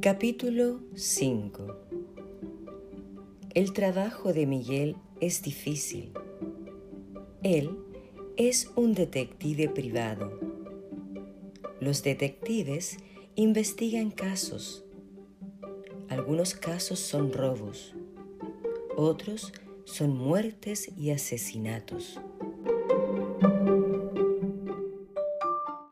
Capítulo 5 El trabajo de Miguel es difícil. Él es un detective privado. Los detectives investigan casos. Algunos casos son robos, otros son muertes y asesinatos.